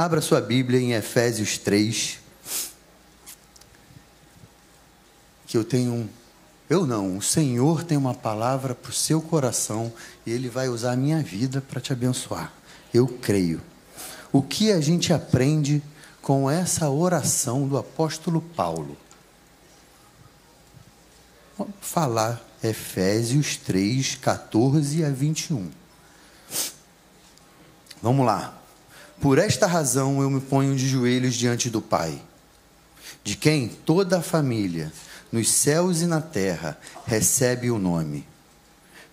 Abra sua Bíblia em Efésios 3. Que eu tenho um. Eu não, o Senhor tem uma palavra para o seu coração e Ele vai usar a minha vida para te abençoar. Eu creio. O que a gente aprende com essa oração do apóstolo Paulo? Vamos falar Efésios 3, 14 a 21. Vamos lá. Por esta razão eu me ponho de joelhos diante do Pai, de quem toda a família, nos céus e na terra, recebe o nome.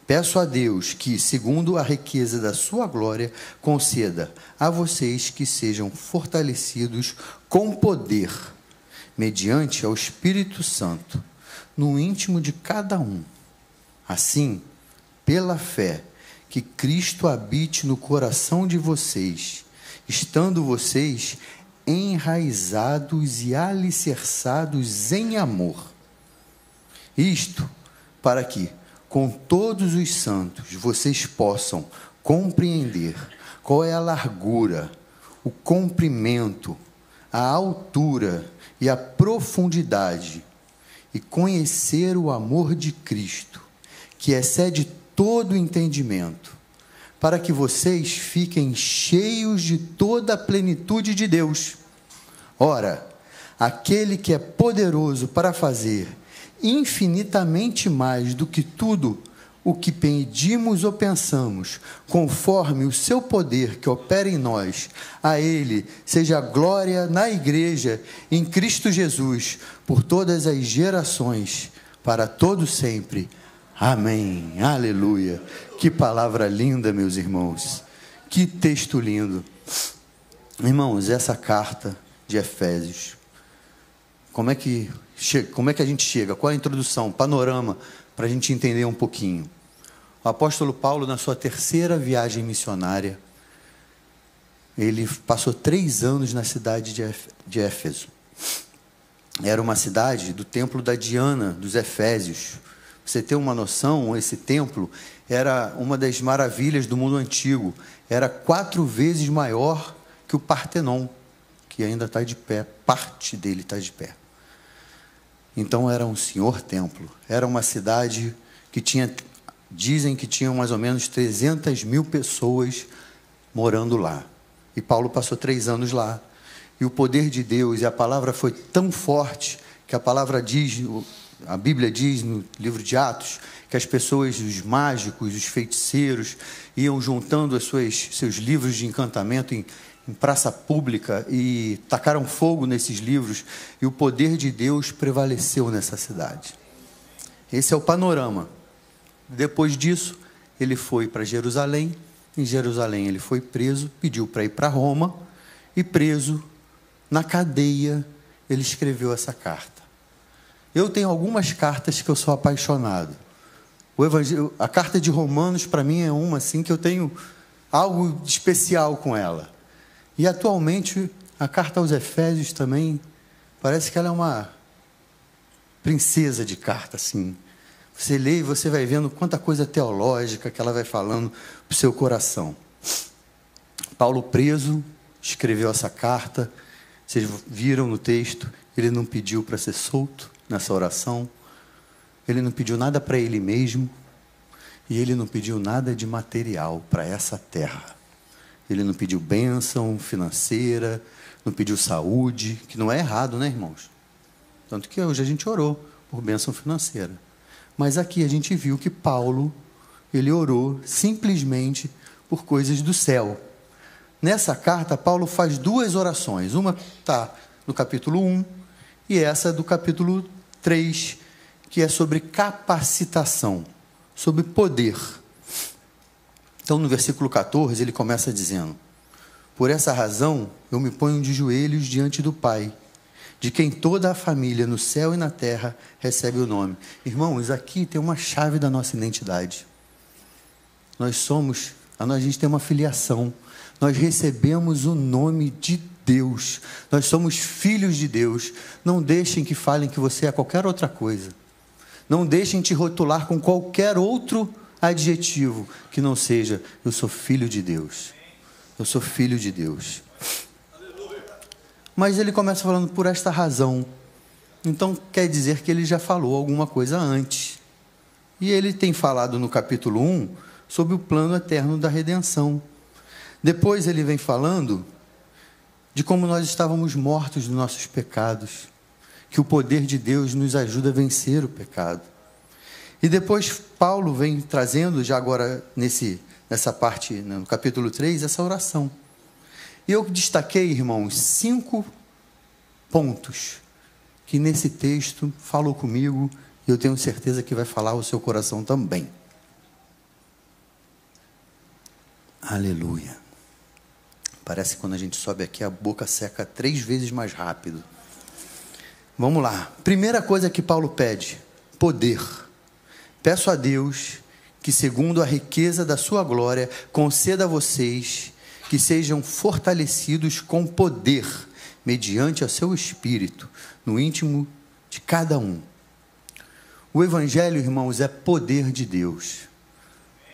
Peço a Deus que, segundo a riqueza da sua glória, conceda a vocês que sejam fortalecidos com poder, mediante ao Espírito Santo, no íntimo de cada um. Assim, pela fé, que Cristo habite no coração de vocês estando vocês enraizados e alicerçados em amor. Isto para que, com todos os santos, vocês possam compreender qual é a largura, o comprimento, a altura e a profundidade, e conhecer o amor de Cristo, que excede todo entendimento para que vocês fiquem cheios de toda a plenitude de Deus. Ora, aquele que é poderoso para fazer infinitamente mais do que tudo o que pedimos ou pensamos, conforme o seu poder que opera em nós, a Ele seja glória na Igreja, em Cristo Jesus, por todas as gerações, para todo sempre. Amém. Aleluia. Que palavra linda, meus irmãos. Que texto lindo. Irmãos, essa carta de Efésios. Como é que como é que a gente chega? Qual é a introdução, panorama para a gente entender um pouquinho? O apóstolo Paulo, na sua terceira viagem missionária, ele passou três anos na cidade de Éfeso. Era uma cidade do templo da Diana, dos Efésios você ter uma noção, esse templo era uma das maravilhas do mundo antigo. Era quatro vezes maior que o Partenon, que ainda está de pé, parte dele está de pé. Então era um senhor templo. Era uma cidade que tinha, dizem que tinham mais ou menos 300 mil pessoas morando lá. E Paulo passou três anos lá. E o poder de Deus e a palavra foi tão forte que a palavra diz, a Bíblia diz no livro de Atos que as pessoas, os mágicos, os feiticeiros, iam juntando as suas, seus livros de encantamento em, em praça pública e tacaram fogo nesses livros, e o poder de Deus prevaleceu nessa cidade. Esse é o panorama. Depois disso, ele foi para Jerusalém. Em Jerusalém, ele foi preso, pediu para ir para Roma, e preso na cadeia, ele escreveu essa carta. Eu tenho algumas cartas que eu sou apaixonado. A carta de Romanos, para mim, é uma assim que eu tenho algo especial com ela. E atualmente, a carta aos Efésios também, parece que ela é uma princesa de carta, assim. Você lê e você vai vendo quanta coisa teológica que ela vai falando para o seu coração. Paulo preso escreveu essa carta. Vocês viram no texto, ele não pediu para ser solto nessa oração. Ele não pediu nada para ele mesmo e ele não pediu nada de material para essa terra. Ele não pediu bênção financeira, não pediu saúde, que não é errado, né, irmãos? Tanto que hoje a gente orou por bênção financeira. Mas aqui a gente viu que Paulo, ele orou simplesmente por coisas do céu. Nessa carta, Paulo faz duas orações. Uma está no capítulo 1 e essa do capítulo 3, que é sobre capacitação, sobre poder. Então, no versículo 14, ele começa dizendo: Por essa razão eu me ponho de joelhos diante do Pai, de quem toda a família no céu e na terra recebe o nome. Irmãos, aqui tem uma chave da nossa identidade. Nós somos, a gente tem uma filiação, nós recebemos o nome de Deus. Nós somos filhos de Deus. Não deixem que falem que você é qualquer outra coisa. Não deixem te rotular com qualquer outro adjetivo que não seja eu sou filho de Deus. Eu sou filho de Deus. Mas ele começa falando por esta razão. Então quer dizer que ele já falou alguma coisa antes. E ele tem falado no capítulo 1 sobre o plano eterno da redenção. Depois ele vem falando de como nós estávamos mortos dos nossos pecados, que o poder de Deus nos ajuda a vencer o pecado. E depois Paulo vem trazendo, já agora nesse, nessa parte, né, no capítulo 3, essa oração. E eu destaquei, irmãos, cinco pontos que nesse texto falou comigo e eu tenho certeza que vai falar o seu coração também. Aleluia. Parece que quando a gente sobe aqui a boca seca três vezes mais rápido. Vamos lá. Primeira coisa que Paulo pede: poder. Peço a Deus que, segundo a riqueza da sua glória, conceda a vocês que sejam fortalecidos com poder, mediante o seu espírito, no íntimo de cada um. O Evangelho, irmãos, é poder de Deus.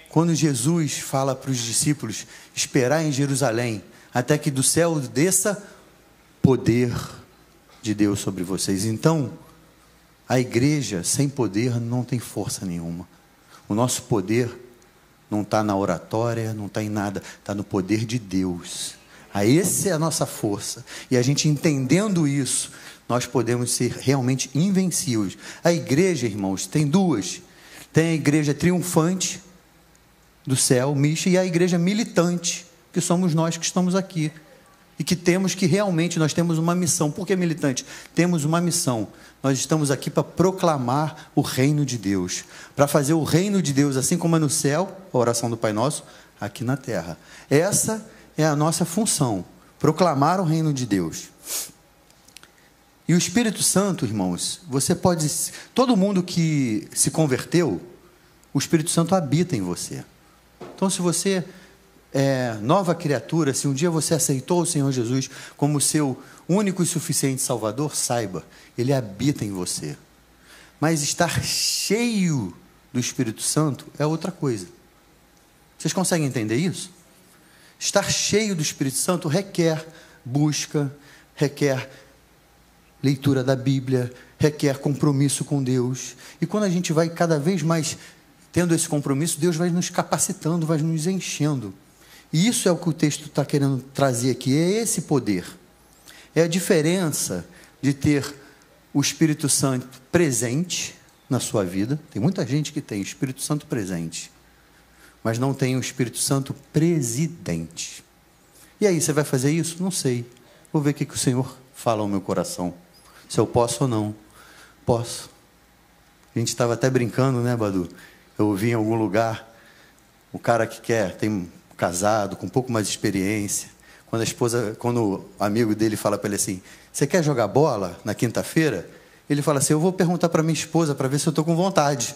Quando Jesus fala para os discípulos esperar em Jerusalém, até que do céu desça poder de Deus sobre vocês. Então, a igreja sem poder não tem força nenhuma. O nosso poder não está na oratória, não está em nada, está no poder de Deus. A essa é a nossa força. E a gente entendendo isso, nós podemos ser realmente invencíveis. A igreja, irmãos, tem duas. Tem a igreja triunfante do céu, Misha, e a igreja militante, que somos nós que estamos aqui. E que temos que realmente, nós temos uma missão. Por que militante? Temos uma missão. Nós estamos aqui para proclamar o reino de Deus. Para fazer o reino de Deus, assim como é no céu, a oração do Pai Nosso, aqui na terra. Essa é a nossa função. Proclamar o reino de Deus. E o Espírito Santo, irmãos, você pode. Todo mundo que se converteu, o Espírito Santo habita em você. Então, se você é nova criatura, se um dia você aceitou o Senhor Jesus como seu único e suficiente Salvador, saiba, Ele habita em você. Mas estar cheio do Espírito Santo é outra coisa. Vocês conseguem entender isso? Estar cheio do Espírito Santo requer busca, requer leitura da Bíblia, requer compromisso com Deus. E quando a gente vai cada vez mais tendo esse compromisso, Deus vai nos capacitando, vai nos enchendo. E isso é o que o texto está querendo trazer aqui, é esse poder. É a diferença de ter o Espírito Santo presente na sua vida. Tem muita gente que tem o Espírito Santo presente, mas não tem o Espírito Santo presidente. E aí, você vai fazer isso? Não sei. Vou ver o que, que o Senhor fala ao meu coração se eu posso ou não. Posso. A gente estava até brincando, né, Badu? Eu ouvi em algum lugar o cara que quer, tem casado, com um pouco mais de experiência. Quando a esposa, quando o amigo dele fala para ele assim: Você quer jogar bola na quinta-feira? Ele fala assim: Eu vou perguntar para minha esposa para ver se eu estou com vontade.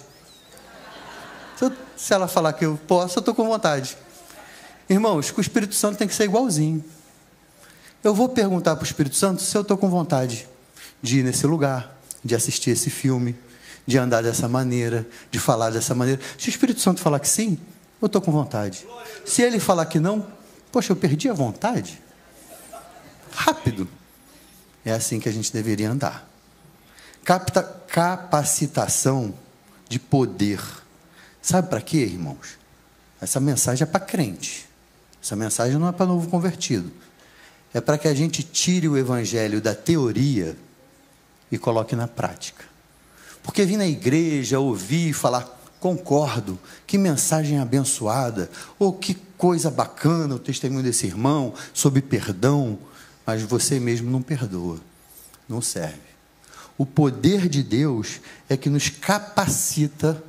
Se, eu, se ela falar que eu posso, eu estou com vontade. Irmãos, o Espírito Santo tem que ser igualzinho. Eu vou perguntar para o Espírito Santo se eu estou com vontade de ir nesse lugar, de assistir esse filme, de andar dessa maneira, de falar dessa maneira. Se o Espírito Santo falar que sim, eu estou com vontade. Se ele falar que não, poxa, eu perdi a vontade. Rápido. É assim que a gente deveria andar. Capta, capacitação de poder. Sabe para quê, irmãos? Essa mensagem é para crente. Essa mensagem não é para novo convertido. É para que a gente tire o evangelho da teoria e coloque na prática. Porque vir na igreja, ouvir, falar, concordo, que mensagem abençoada, ou que coisa bacana o testemunho desse irmão sobre perdão, mas você mesmo não perdoa, não serve. O poder de Deus é que nos capacita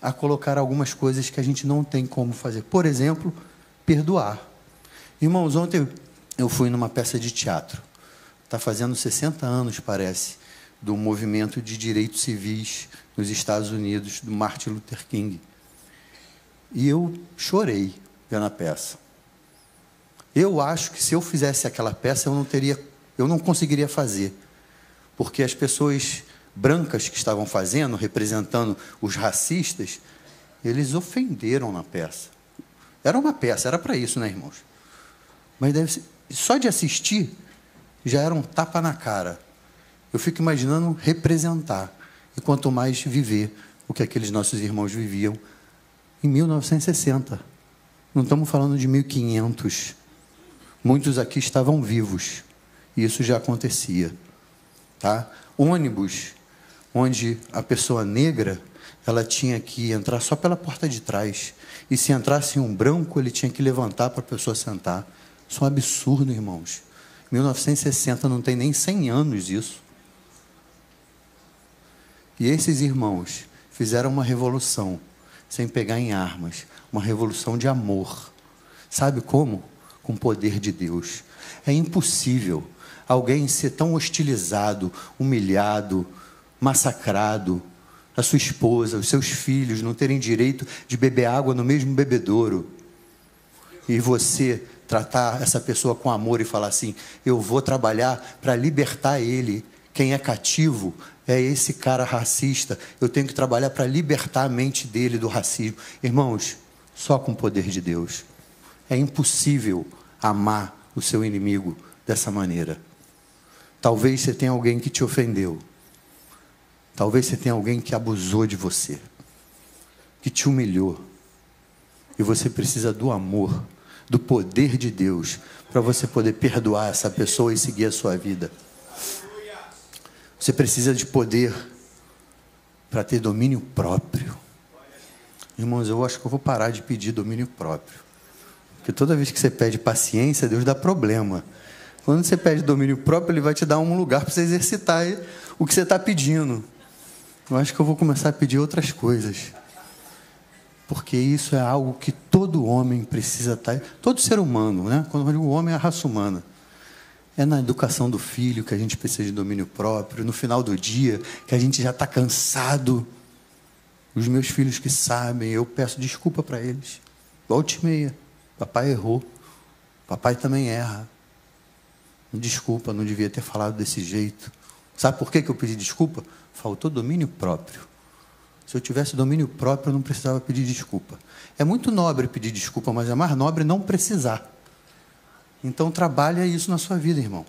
a colocar algumas coisas que a gente não tem como fazer. Por exemplo, perdoar. Irmãos, ontem eu fui numa peça de teatro está fazendo 60 anos, parece, do movimento de direitos civis nos Estados Unidos, do Martin Luther King. E eu chorei vendo a peça. Eu acho que se eu fizesse aquela peça, eu não teria, eu não conseguiria fazer, porque as pessoas brancas que estavam fazendo, representando os racistas, eles ofenderam na peça. Era uma peça, era para isso, né, irmãos? Mas ser, só de assistir, já era um tapa na cara. Eu fico imaginando representar, e quanto mais viver o que aqueles nossos irmãos viviam em 1960. Não estamos falando de 1500. Muitos aqui estavam vivos. E isso já acontecia. Tá? Ônibus, onde a pessoa negra ela tinha que entrar só pela porta de trás. E se entrasse um branco, ele tinha que levantar para a pessoa sentar. Isso é um absurdo, irmãos. 1960 não tem nem 100 anos isso. E esses irmãos fizeram uma revolução sem pegar em armas, uma revolução de amor. Sabe como? Com o poder de Deus. É impossível alguém ser tão hostilizado, humilhado, massacrado, a sua esposa, os seus filhos não terem direito de beber água no mesmo bebedouro. E você tratar essa pessoa com amor e falar assim: eu vou trabalhar para libertar ele. Quem é cativo é esse cara racista. Eu tenho que trabalhar para libertar a mente dele do racismo. Irmãos, só com o poder de Deus. É impossível amar o seu inimigo dessa maneira. Talvez você tenha alguém que te ofendeu. Talvez você tenha alguém que abusou de você, que te humilhou. E você precisa do amor, do poder de Deus, para você poder perdoar essa pessoa e seguir a sua vida. Você precisa de poder para ter domínio próprio. Irmãos, eu acho que eu vou parar de pedir domínio próprio. Porque toda vez que você pede paciência, Deus dá problema. Quando você pede domínio próprio, Ele vai te dar um lugar para você exercitar o que você está pedindo. Eu acho que eu vou começar a pedir outras coisas. Porque isso é algo que todo homem precisa estar. Tá, todo ser humano, né? Quando eu digo homem, é a raça humana. É na educação do filho que a gente precisa de domínio próprio, no final do dia, que a gente já está cansado. Os meus filhos que sabem, eu peço desculpa para eles. Volte meia. Papai errou. Papai também erra. Desculpa, não devia ter falado desse jeito. Sabe por que, que eu pedi desculpa? Faltou domínio próprio. Se eu tivesse domínio próprio, eu não precisava pedir desculpa. É muito nobre pedir desculpa, mas é mais nobre não precisar. Então trabalha isso na sua vida, irmão.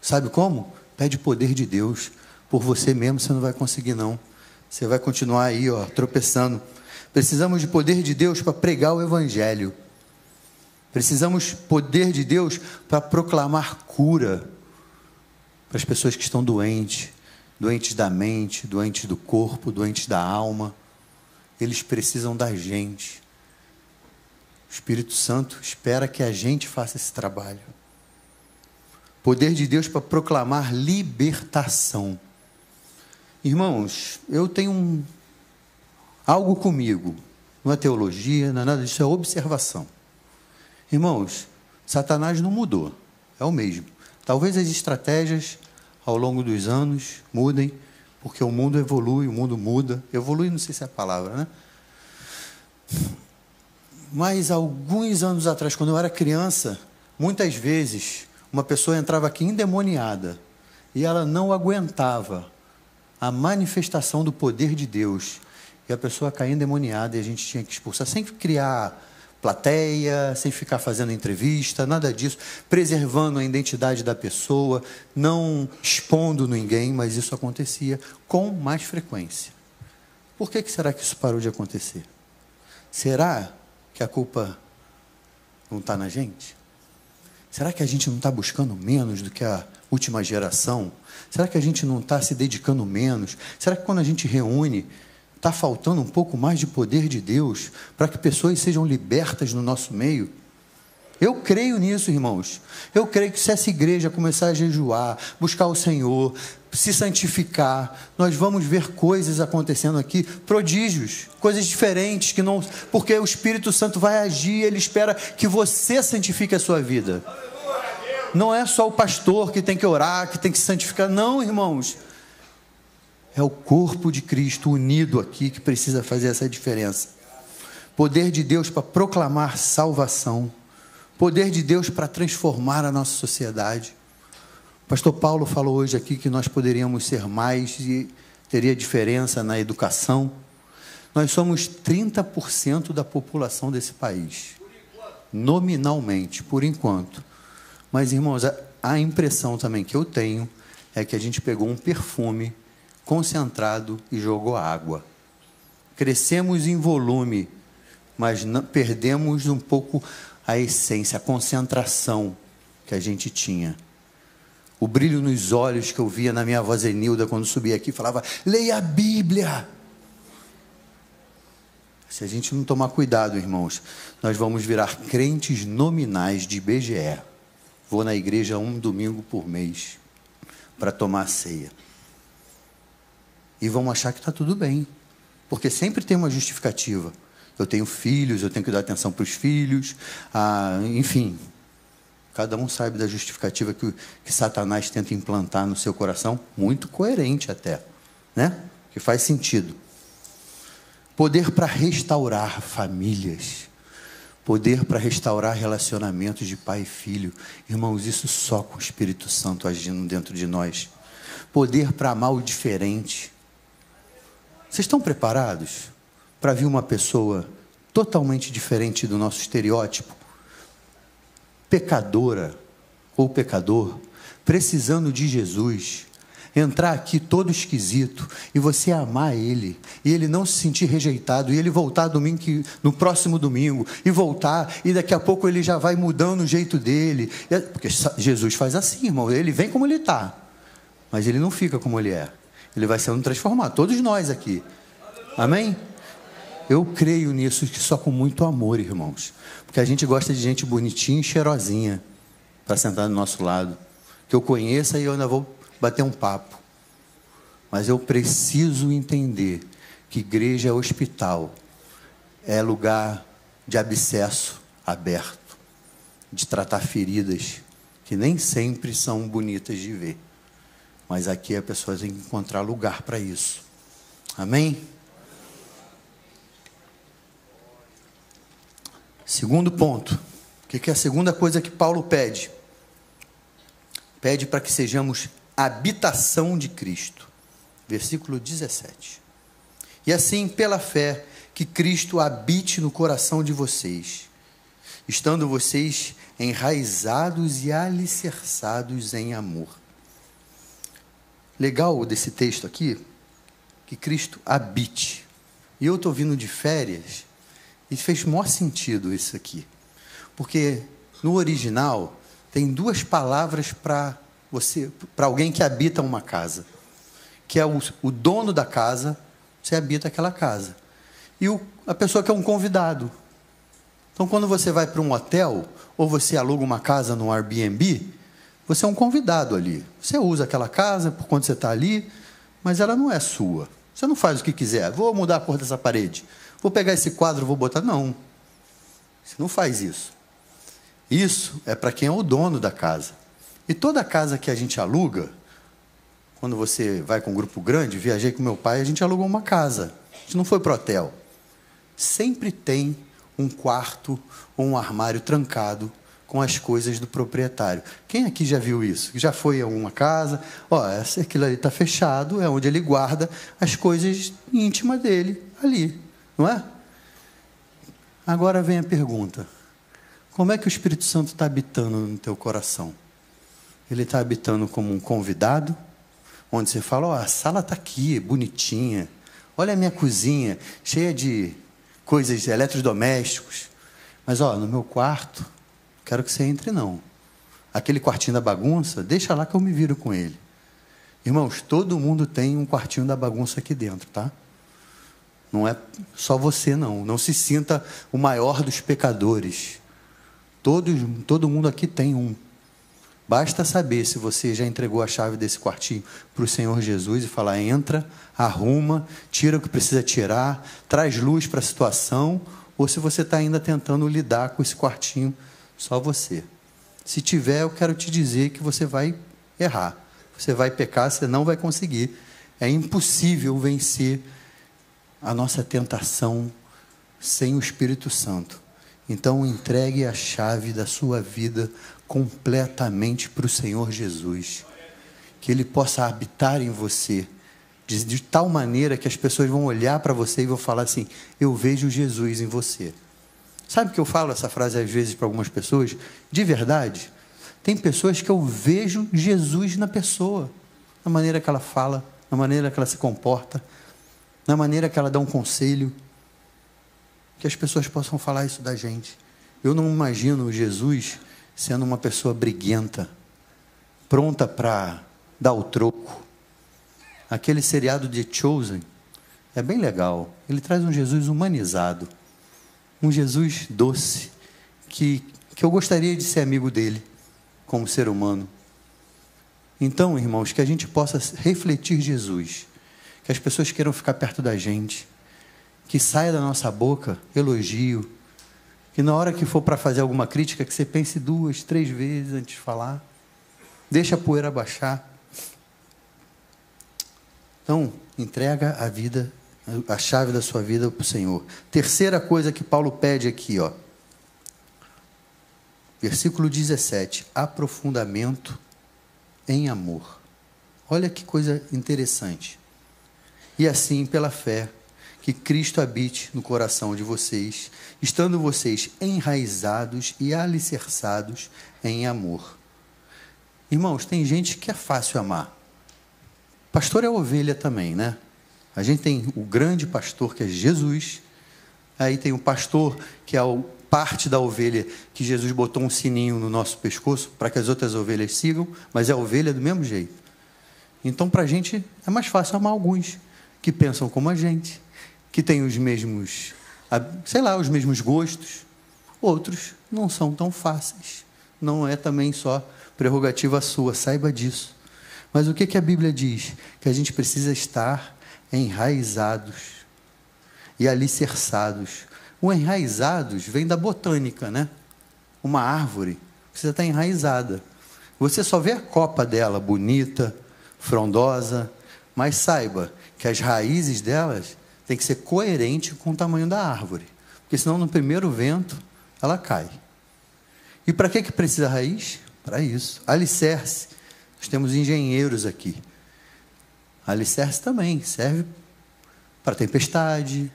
Sabe como? Pede poder de Deus. Por você mesmo você não vai conseguir não. Você vai continuar aí, ó, tropeçando. Precisamos de poder de Deus para pregar o evangelho. Precisamos poder de Deus para proclamar cura para as pessoas que estão doentes, doentes da mente, doentes do corpo, doentes da alma. Eles precisam da gente. Espírito Santo espera que a gente faça esse trabalho. Poder de Deus para proclamar libertação. Irmãos, eu tenho um, algo comigo. Não é teologia, não é nada disso, é observação. Irmãos, Satanás não mudou, é o mesmo. Talvez as estratégias ao longo dos anos mudem, porque o mundo evolui, o mundo muda. Evolui, não sei se é a palavra, né? Mas alguns anos atrás, quando eu era criança, muitas vezes uma pessoa entrava aqui endemoniada e ela não aguentava a manifestação do poder de Deus. E a pessoa caía endemoniada e a gente tinha que expulsar, sem criar plateia, sem ficar fazendo entrevista, nada disso, preservando a identidade da pessoa, não expondo ninguém, mas isso acontecia com mais frequência. Por que, que será que isso parou de acontecer? Será que a culpa não está na gente? Será que a gente não está buscando menos do que a última geração? Será que a gente não está se dedicando menos? Será que quando a gente reúne, está faltando um pouco mais de poder de Deus para que pessoas sejam libertas no nosso meio? Eu creio nisso, irmãos. Eu creio que se essa igreja começar a jejuar, buscar o Senhor, se santificar, nós vamos ver coisas acontecendo aqui, prodígios, coisas diferentes que não, porque o Espírito Santo vai agir, ele espera que você santifique a sua vida. Não é só o pastor que tem que orar, que tem que se santificar, não, irmãos. É o corpo de Cristo unido aqui que precisa fazer essa diferença. Poder de Deus para proclamar salvação Poder de Deus para transformar a nossa sociedade. O pastor Paulo falou hoje aqui que nós poderíamos ser mais e teria diferença na educação. Nós somos 30% da população desse país. Nominalmente, por enquanto. Mas, irmãos, a, impressão também que eu tenho é que a gente pegou um perfume concentrado e jogou água. Crescemos em volume, mas perdemos um pouco a essência, a concentração que a gente tinha. O brilho nos olhos que eu via na minha voz Enilda quando subia aqui falava: leia a Bíblia. Se a gente não tomar cuidado, irmãos, nós vamos virar crentes nominais de BGE. Vou na igreja um domingo por mês para tomar ceia. E vão achar que está tudo bem, porque sempre tem uma justificativa. Eu tenho filhos, eu tenho que dar atenção para os filhos, ah, enfim. Cada um sabe da justificativa que, que Satanás tenta implantar no seu coração, muito coerente até, né? Que faz sentido. Poder para restaurar famílias. Poder para restaurar relacionamentos de pai e filho. Irmãos, isso só com o Espírito Santo agindo dentro de nós. Poder para amar o diferente. Vocês estão preparados para ver uma pessoa totalmente diferente do nosso estereótipo? Pecadora ou pecador, precisando de Jesus, entrar aqui todo esquisito e você amar ele, e ele não se sentir rejeitado, e ele voltar domingo que, no próximo domingo, e voltar, e daqui a pouco ele já vai mudando o jeito dele. É, porque Jesus faz assim, irmão, ele vem como ele está, mas ele não fica como ele é. Ele vai sendo transformado, todos nós aqui. Amém? Eu creio nisso que só com muito amor, irmãos. Porque a gente gosta de gente bonitinha e cheirosinha para sentar do nosso lado. Que eu conheça e eu ainda vou bater um papo. Mas eu preciso entender que igreja é hospital, é lugar de abscesso aberto, de tratar feridas que nem sempre são bonitas de ver. Mas aqui a pessoa tem que encontrar lugar para isso. Amém? Segundo ponto. O que é a segunda coisa que Paulo pede? Pede para que sejamos habitação de Cristo. Versículo 17. E assim, pela fé, que Cristo habite no coração de vocês, estando vocês enraizados e alicerçados em amor. Legal desse texto aqui, que Cristo habite. E eu estou vindo de férias e fez maior sentido isso aqui. Porque no original tem duas palavras para você, para alguém que habita uma casa, que é o, o, dono da casa, você habita aquela casa. E o, a pessoa que é um convidado. Então, quando você vai para um hotel, ou você aluga uma casa no Airbnb, você é um convidado ali. Você usa aquela casa por quando você está ali, mas ela não é sua. Você não faz o que quiser. Vou mudar a cor dessa parede. Vou pegar esse quadro, vou botar. Não. Você não faz isso. Isso é para quem é o dono da casa. E toda casa que a gente aluga, quando você vai com um grupo grande, viajei com meu pai, a gente alugou uma casa. A gente não foi para o hotel. Sempre tem um quarto ou um armário trancado com as coisas do proprietário. Quem aqui já viu isso? Já foi a uma casa? Ó, aquilo ali está fechado, é onde ele guarda as coisas íntimas dele ali, não é? Agora vem a pergunta: como é que o Espírito Santo está habitando no teu coração? Ele está habitando como um convidado, onde você fala: Ó, oh, a sala está aqui, bonitinha. Olha a minha cozinha, cheia de coisas eletrodomésticos. Mas, ó, no meu quarto, quero que você entre, não. Aquele quartinho da bagunça, deixa lá que eu me viro com ele. Irmãos, todo mundo tem um quartinho da bagunça aqui dentro, tá? Não é só você, não. Não se sinta o maior dos pecadores. Todos, todo mundo aqui tem um. Basta saber se você já entregou a chave desse quartinho para o Senhor Jesus e falar: entra, arruma, tira o que precisa tirar, traz luz para a situação, ou se você está ainda tentando lidar com esse quartinho só você. Se tiver, eu quero te dizer que você vai errar, você vai pecar, você não vai conseguir. É impossível vencer a nossa tentação sem o Espírito Santo. Então, entregue a chave da sua vida completamente para o Senhor Jesus. Que Ele possa habitar em você, de, de tal maneira que as pessoas vão olhar para você e vão falar assim: Eu vejo Jesus em você. Sabe que eu falo essa frase às vezes para algumas pessoas? De verdade. Tem pessoas que eu vejo Jesus na pessoa, na maneira que ela fala, na maneira que ela se comporta, na maneira que ela dá um conselho. Que as pessoas possam falar isso da gente. Eu não imagino Jesus sendo uma pessoa briguenta, pronta para dar o troco. Aquele seriado de Chosen é bem legal. Ele traz um Jesus humanizado, um Jesus doce, que, que eu gostaria de ser amigo dele, como ser humano. Então, irmãos, que a gente possa refletir Jesus, que as pessoas queiram ficar perto da gente, que saia da nossa boca elogio, que na hora que for para fazer alguma crítica, que você pense duas, três vezes antes de falar. Deixa a poeira baixar. Então, entrega a vida, a chave da sua vida para o Senhor. Terceira coisa que Paulo pede aqui, ó. Versículo 17: aprofundamento em amor. Olha que coisa interessante. E assim, pela fé, que Cristo habite no coração de vocês, estando vocês enraizados e alicerçados em amor. Irmãos, tem gente que é fácil amar. Pastor é ovelha também, né? A gente tem o grande pastor que é Jesus, aí tem o pastor que é o parte da ovelha que Jesus botou um sininho no nosso pescoço para que as outras ovelhas sigam, mas é ovelha do mesmo jeito. Então, para a gente é mais fácil amar alguns que pensam como a gente, que têm os mesmos, sei lá, os mesmos gostos. Outros não são tão fáceis. Não é também só prerrogativa sua, saiba disso. Mas o que, que a Bíblia diz? Que a gente precisa estar enraizados e alicerçados. O enraizados vem da botânica, né? Uma árvore precisa estar enraizada. Você só vê a copa dela bonita, frondosa, mas saiba que as raízes delas tem que ser coerente com o tamanho da árvore, porque senão no primeiro vento ela cai. E para que, que precisa raiz? Para isso. Alicerce. Nós temos engenheiros aqui. Alicerce também serve para tempestade,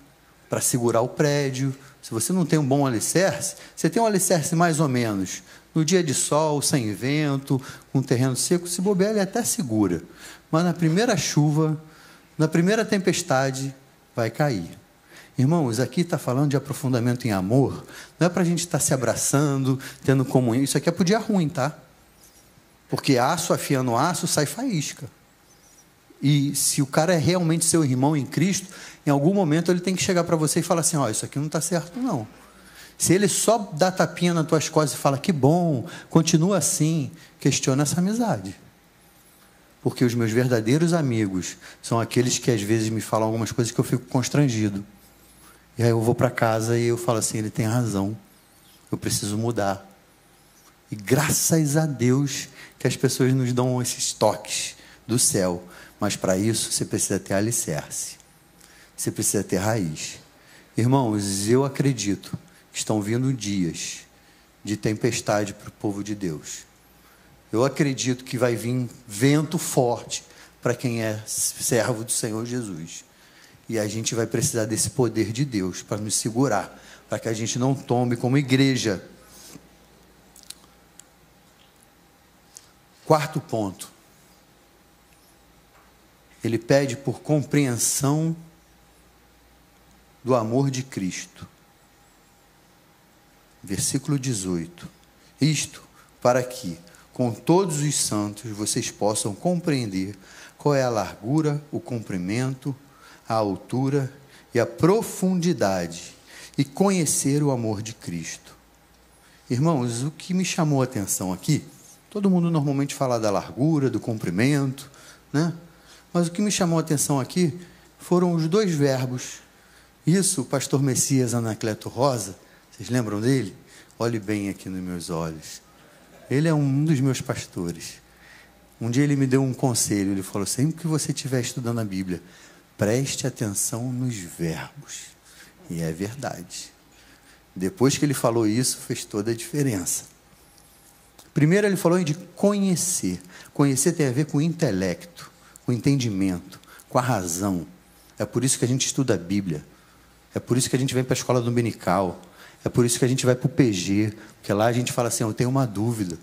para segurar o prédio. Se você não tem um bom alicerce, você tem um alicerce mais ou menos. No dia de sol, sem vento, com terreno seco, se bobear, ele até segura. Mas na primeira chuva, na primeira tempestade, vai cair. Irmãos, aqui está falando de aprofundamento em amor, não é para a gente estar tá se abraçando, tendo comunhão, isso aqui é para o dia ruim, tá? Porque aço afiando aço sai faísca. E se o cara é realmente seu irmão em Cristo, em algum momento ele tem que chegar para você e falar assim: ó, oh, isso aqui não está certo, não. Se ele só dá tapinha nas tuas costas e fala que bom, continua assim, questiona essa amizade. Porque os meus verdadeiros amigos são aqueles que às vezes me falam algumas coisas que eu fico constrangido. E aí eu vou para casa e eu falo assim: ele tem razão, eu preciso mudar. E graças a Deus que as pessoas nos dão esses toques do céu. Mas para isso você precisa ter alicerce, você precisa ter raiz. Irmãos, eu acredito que estão vindo dias de tempestade para o povo de Deus eu acredito que vai vir vento forte para quem é servo do Senhor Jesus. E a gente vai precisar desse poder de Deus para nos segurar, para que a gente não tome como igreja. Quarto ponto. Ele pede por compreensão do amor de Cristo. Versículo 18. Isto para que com todos os santos, vocês possam compreender qual é a largura, o comprimento, a altura e a profundidade e conhecer o amor de Cristo. Irmãos, o que me chamou a atenção aqui, todo mundo normalmente fala da largura, do comprimento, né? Mas o que me chamou a atenção aqui foram os dois verbos. Isso, o pastor Messias Anacleto Rosa, vocês lembram dele? Olhe bem aqui nos meus olhos. Ele é um dos meus pastores. Um dia ele me deu um conselho. Ele falou: sempre que você estiver estudando a Bíblia, preste atenção nos verbos. E é verdade. Depois que ele falou isso, fez toda a diferença. Primeiro, ele falou de conhecer. Conhecer tem a ver com o intelecto, com o entendimento, com a razão. É por isso que a gente estuda a Bíblia. É por isso que a gente vem para a escola dominical. É por isso que a gente vai para o PG, porque lá a gente fala assim: eu tenho uma dúvida,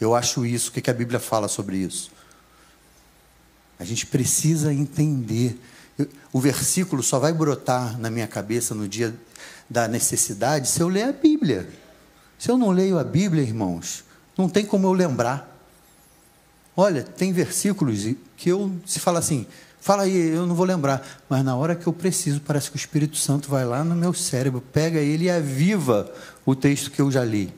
eu acho isso, o que a Bíblia fala sobre isso? A gente precisa entender. O versículo só vai brotar na minha cabeça no dia da necessidade se eu ler a Bíblia. Se eu não leio a Bíblia, irmãos, não tem como eu lembrar. Olha, tem versículos que eu, se fala assim, fala aí, eu não vou lembrar, mas na hora que eu preciso, parece que o Espírito Santo vai lá no meu cérebro, pega ele e aviva o texto que eu já li.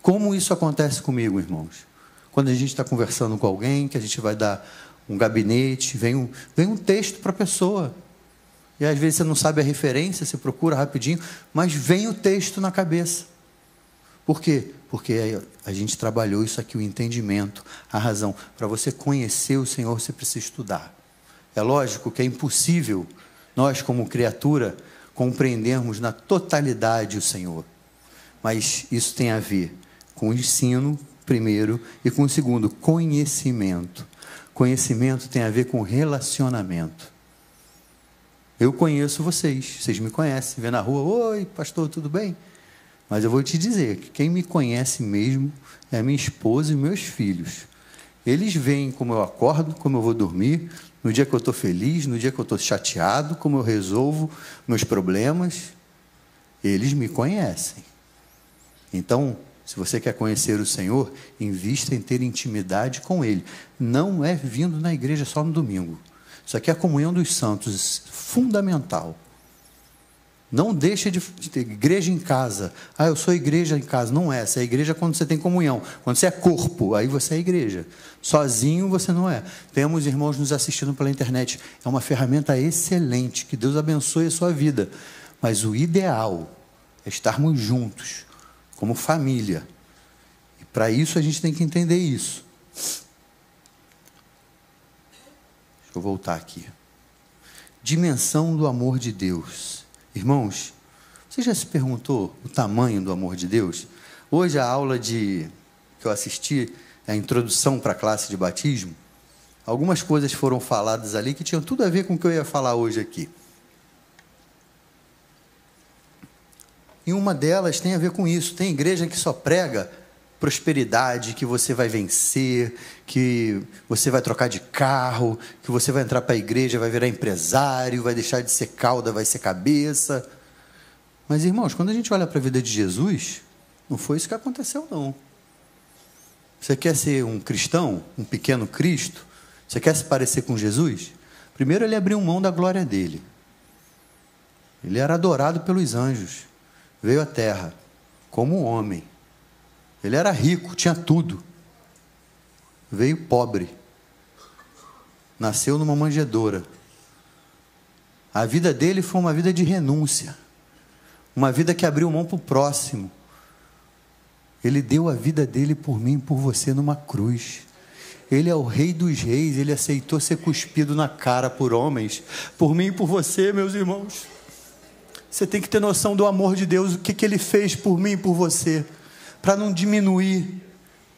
Como isso acontece comigo, irmãos? Quando a gente está conversando com alguém, que a gente vai dar um gabinete, vem um, vem um texto para a pessoa. E às vezes você não sabe a referência, você procura rapidinho, mas vem o texto na cabeça. Por quê? Porque a gente trabalhou isso aqui, o entendimento, a razão. Para você conhecer o Senhor, você precisa estudar. É lógico que é impossível nós, como criatura, compreendermos na totalidade o Senhor. Mas isso tem a ver com o ensino, primeiro, e com o segundo, conhecimento. Conhecimento tem a ver com relacionamento. Eu conheço vocês, vocês me conhecem, vê na rua, oi, pastor, tudo bem? Mas eu vou te dizer que quem me conhece mesmo é minha esposa e meus filhos. Eles veem como eu acordo, como eu vou dormir, no dia que eu estou feliz, no dia que eu estou chateado, como eu resolvo meus problemas. Eles me conhecem. Então, se você quer conhecer o Senhor, invista em ter intimidade com Ele. Não é vindo na igreja só no domingo. Isso aqui é a comunhão dos santos, fundamental. Não deixe de, ter igreja em casa. Ah, eu sou igreja em casa. Não é. Você é igreja quando você tem comunhão. Quando você é corpo, aí você é igreja. Sozinho você não é. Temos irmãos nos assistindo pela internet. É uma ferramenta excelente. Que Deus abençoe a sua vida. Mas o ideal é estarmos juntos, como família. E para isso a gente tem que entender isso. Deixa eu voltar aqui. Dimensão do amor de Deus. Irmãos, você já se perguntou o tamanho do amor de Deus? Hoje a aula de que eu assisti, a introdução para a classe de batismo, algumas coisas foram faladas ali que tinham tudo a ver com o que eu ia falar hoje aqui. E uma delas tem a ver com isso. Tem igreja que só prega prosperidade, que você vai vencer, que você vai trocar de carro, que você vai entrar para a igreja, vai virar empresário, vai deixar de ser cauda, vai ser cabeça. Mas, irmãos, quando a gente olha para a vida de Jesus, não foi isso que aconteceu, não. Você quer ser um cristão, um pequeno Cristo? Você quer se parecer com Jesus? Primeiro, ele abriu mão da glória dele. Ele era adorado pelos anjos. Veio à terra como um homem ele era rico, tinha tudo. Veio pobre. Nasceu numa manjedoura. A vida dele foi uma vida de renúncia. Uma vida que abriu mão para o próximo. Ele deu a vida dele por mim e por você numa cruz. Ele é o rei dos reis, ele aceitou ser cuspido na cara por homens, por mim e por você, meus irmãos. Você tem que ter noção do amor de Deus, o que, que ele fez por mim e por você para não diminuir.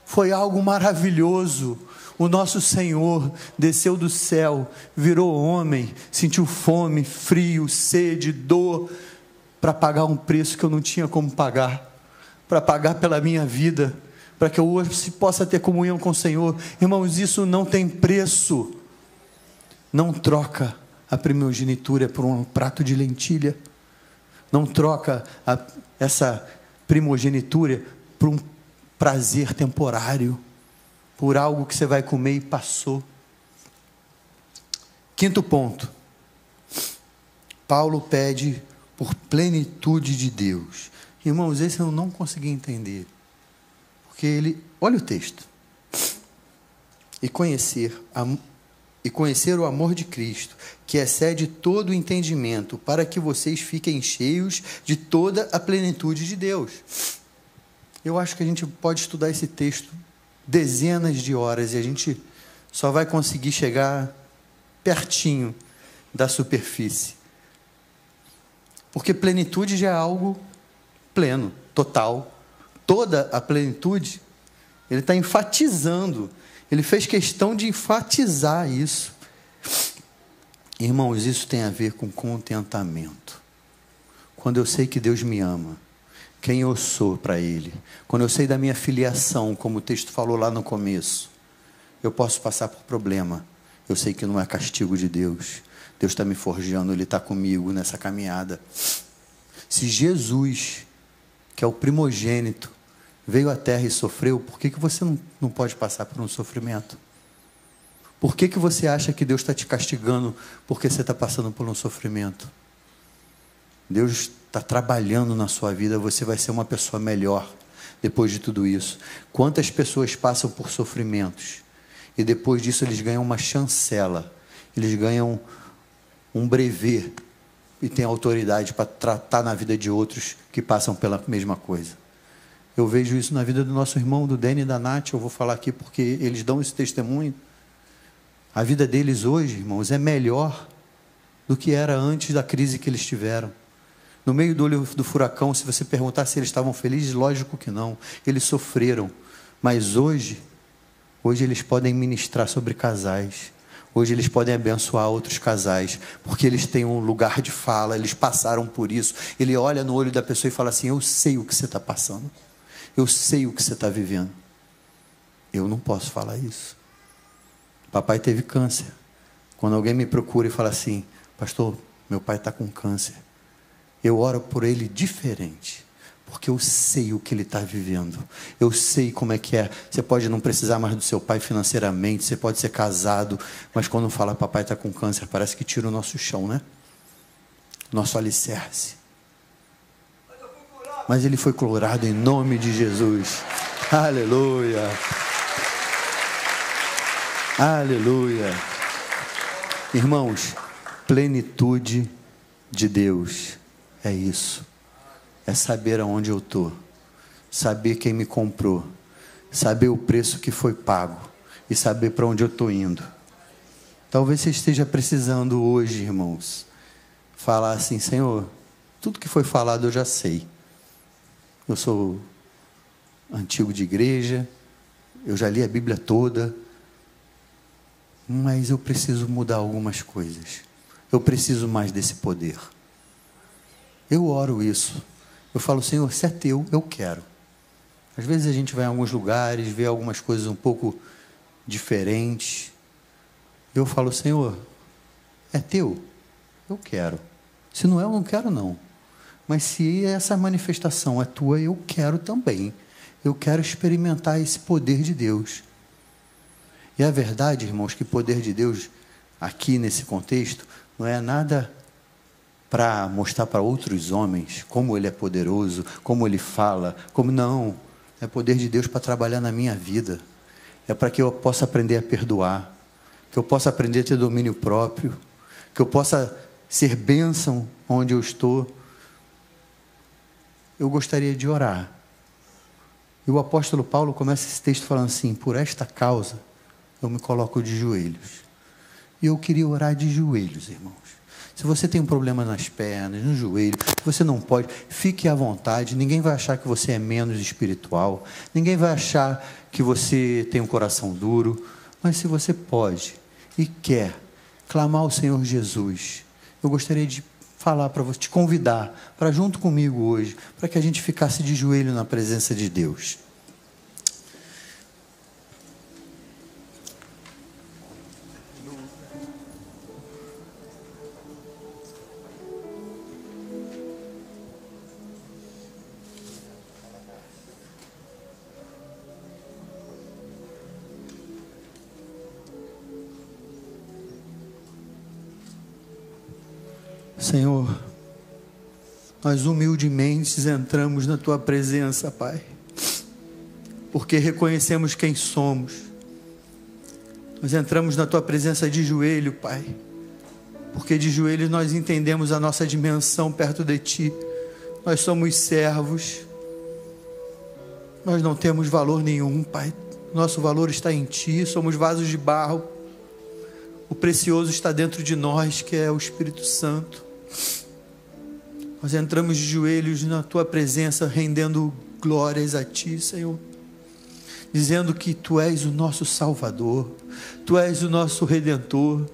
Foi algo maravilhoso. O nosso Senhor desceu do céu, virou homem, sentiu fome, frio, sede, dor, para pagar um preço que eu não tinha como pagar, para pagar pela minha vida, para que eu hoje possa ter comunhão com o Senhor. Irmãos, isso não tem preço. Não troca a primogenitura por um prato de lentilha. Não troca a, essa primogenitura por um prazer temporário, por algo que você vai comer e passou. Quinto ponto. Paulo pede por plenitude de Deus. Irmãos, esse eu não consegui entender. Porque ele, olha o texto. E conhecer a, e conhecer o amor de Cristo, que excede todo o entendimento, para que vocês fiquem cheios de toda a plenitude de Deus. Eu acho que a gente pode estudar esse texto dezenas de horas e a gente só vai conseguir chegar pertinho da superfície. Porque plenitude já é algo pleno, total. Toda a plenitude, ele está enfatizando, ele fez questão de enfatizar isso. Irmãos, isso tem a ver com contentamento. Quando eu sei que Deus me ama, quem eu sou para Ele, quando eu sei da minha filiação, como o texto falou lá no começo, eu posso passar por problema. Eu sei que não é castigo de Deus. Deus está me forjando, Ele está comigo nessa caminhada. Se Jesus, que é o primogênito, veio à terra e sofreu, por que, que você não, não pode passar por um sofrimento? Por que, que você acha que Deus está te castigando porque você está passando por um sofrimento? Deus está trabalhando na sua vida, você vai ser uma pessoa melhor depois de tudo isso. Quantas pessoas passam por sofrimentos e depois disso eles ganham uma chancela, eles ganham um brevet e têm autoridade para tratar na vida de outros que passam pela mesma coisa. Eu vejo isso na vida do nosso irmão, do Dani e da Nath, eu vou falar aqui porque eles dão esse testemunho. A vida deles hoje, irmãos, é melhor do que era antes da crise que eles tiveram. No meio do olho do furacão, se você perguntar se eles estavam felizes, lógico que não. Eles sofreram. Mas hoje, hoje eles podem ministrar sobre casais. Hoje eles podem abençoar outros casais, porque eles têm um lugar de fala, eles passaram por isso. Ele olha no olho da pessoa e fala assim: Eu sei o que você está passando, eu sei o que você está vivendo. Eu não posso falar isso. Papai teve câncer. Quando alguém me procura e fala assim: Pastor, meu pai está com câncer eu oro por ele diferente. Porque eu sei o que ele está vivendo. Eu sei como é que é. Você pode não precisar mais do seu pai financeiramente, você pode ser casado, mas quando fala papai está com câncer, parece que tira o nosso chão, né? Nosso alicerce. Mas ele foi curado em nome de Jesus. Aleluia. Aleluia. Irmãos, plenitude de Deus é isso. É saber aonde eu estou. Saber quem me comprou. Saber o preço que foi pago. E saber para onde eu estou indo. Talvez você esteja precisando hoje, irmãos, falar assim: Senhor, tudo que foi falado eu já sei. Eu sou antigo de igreja, eu já li a Bíblia toda, mas eu preciso mudar algumas coisas. Eu preciso mais desse poder. Eu oro isso. Eu falo, Senhor, se é teu, eu quero. Às vezes a gente vai em alguns lugares, vê algumas coisas um pouco diferentes. Eu falo, Senhor, é teu, eu quero. Se não é, eu não quero, não. Mas se essa manifestação é tua, eu quero também. Eu quero experimentar esse poder de Deus. E a verdade, irmãos, que poder de Deus, aqui nesse contexto, não é nada para mostrar para outros homens como ele é poderoso, como ele fala, como não, é poder de Deus para trabalhar na minha vida. É para que eu possa aprender a perdoar, que eu possa aprender a ter domínio próprio, que eu possa ser bênção onde eu estou. Eu gostaria de orar. E o apóstolo Paulo começa esse texto falando assim: por esta causa eu me coloco de joelhos. E eu queria orar de joelhos, irmãos. Se você tem um problema nas pernas, no joelho, você não pode, fique à vontade. Ninguém vai achar que você é menos espiritual. Ninguém vai achar que você tem um coração duro. Mas se você pode e quer clamar ao Senhor Jesus, eu gostaria de falar para você, te convidar para junto comigo hoje, para que a gente ficasse de joelho na presença de Deus. Nós humildemente entramos na tua presença, Pai, porque reconhecemos quem somos. Nós entramos na tua presença de joelho, Pai, porque de joelhos nós entendemos a nossa dimensão perto de ti. Nós somos servos, nós não temos valor nenhum, Pai. Nosso valor está em ti, somos vasos de barro. O precioso está dentro de nós, que é o Espírito Santo. Nós entramos de joelhos na tua presença, rendendo glórias a ti, Senhor, dizendo que tu és o nosso Salvador, tu és o nosso redentor,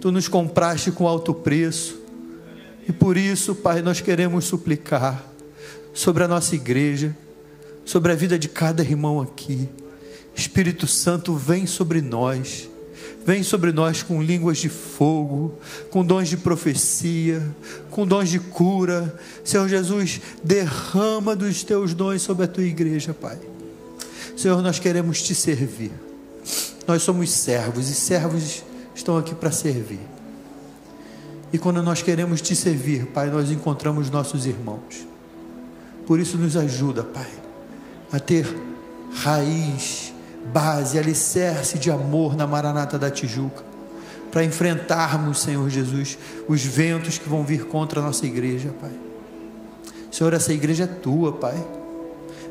tu nos compraste com alto preço, e por isso, Pai, nós queremos suplicar. sobre a nossa igreja, sobre a vida de cada irmão aqui. Espírito Santo, vem sobre nós. Vem sobre nós com línguas de fogo, com dons de profecia, com dons de cura. Senhor Jesus, derrama dos teus dons sobre a tua igreja, Pai. Senhor, nós queremos te servir. Nós somos servos e servos estão aqui para servir. E quando nós queremos te servir, Pai, nós encontramos nossos irmãos. Por isso, nos ajuda, Pai, a ter raiz, base, alicerce de amor na Maranata da Tijuca, para enfrentarmos, Senhor Jesus, os ventos que vão vir contra a nossa igreja, Pai. Senhor, essa igreja é tua, Pai.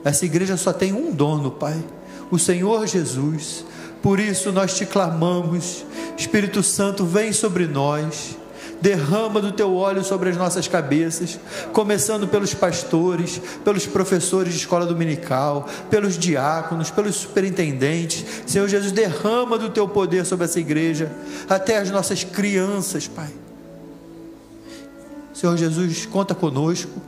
Essa igreja só tem um dono, Pai, o Senhor Jesus. Por isso nós te clamamos, Espírito Santo, vem sobre nós derrama do teu óleo sobre as nossas cabeças, começando pelos pastores, pelos professores de escola dominical, pelos diáconos, pelos superintendentes. Senhor Jesus, derrama do teu poder sobre essa igreja, até as nossas crianças, Pai. Senhor Jesus, conta conosco.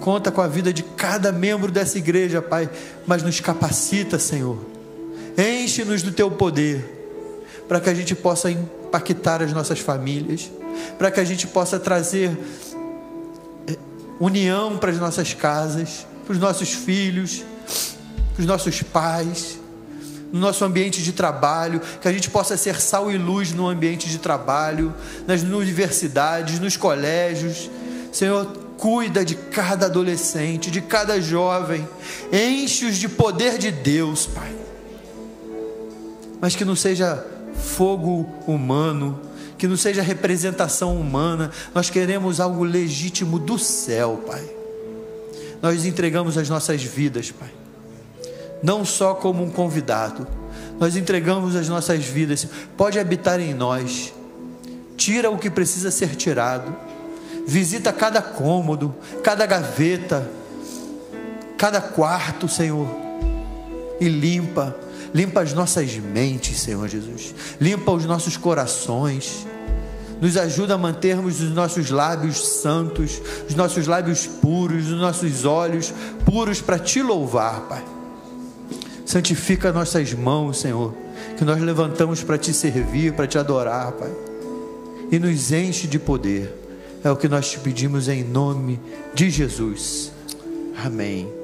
Conta com a vida de cada membro dessa igreja, Pai, mas nos capacita, Senhor. Enche-nos do teu poder para que a gente possa impactar as nossas famílias, para que a gente possa trazer eh, união para as nossas casas, para os nossos filhos, para os nossos pais, no nosso ambiente de trabalho, que a gente possa ser sal e luz no ambiente de trabalho, nas universidades, nos colégios. Senhor, cuida de cada adolescente, de cada jovem, enche-os de poder de Deus, Pai. Mas que não seja fogo humano, que não seja representação humana, nós queremos algo legítimo do céu, Pai. Nós entregamos as nossas vidas, Pai, não só como um convidado, nós entregamos as nossas vidas, pode habitar em nós, tira o que precisa ser tirado, visita cada cômodo, cada gaveta, cada quarto, Senhor, e limpa limpa as nossas mentes, Senhor Jesus, limpa os nossos corações, nos ajuda a mantermos os nossos lábios santos, os nossos lábios puros, os nossos olhos puros para te louvar, Pai. Santifica nossas mãos, Senhor, que nós levantamos para te servir, para te adorar, Pai. E nos enche de poder. É o que nós te pedimos em nome de Jesus. Amém.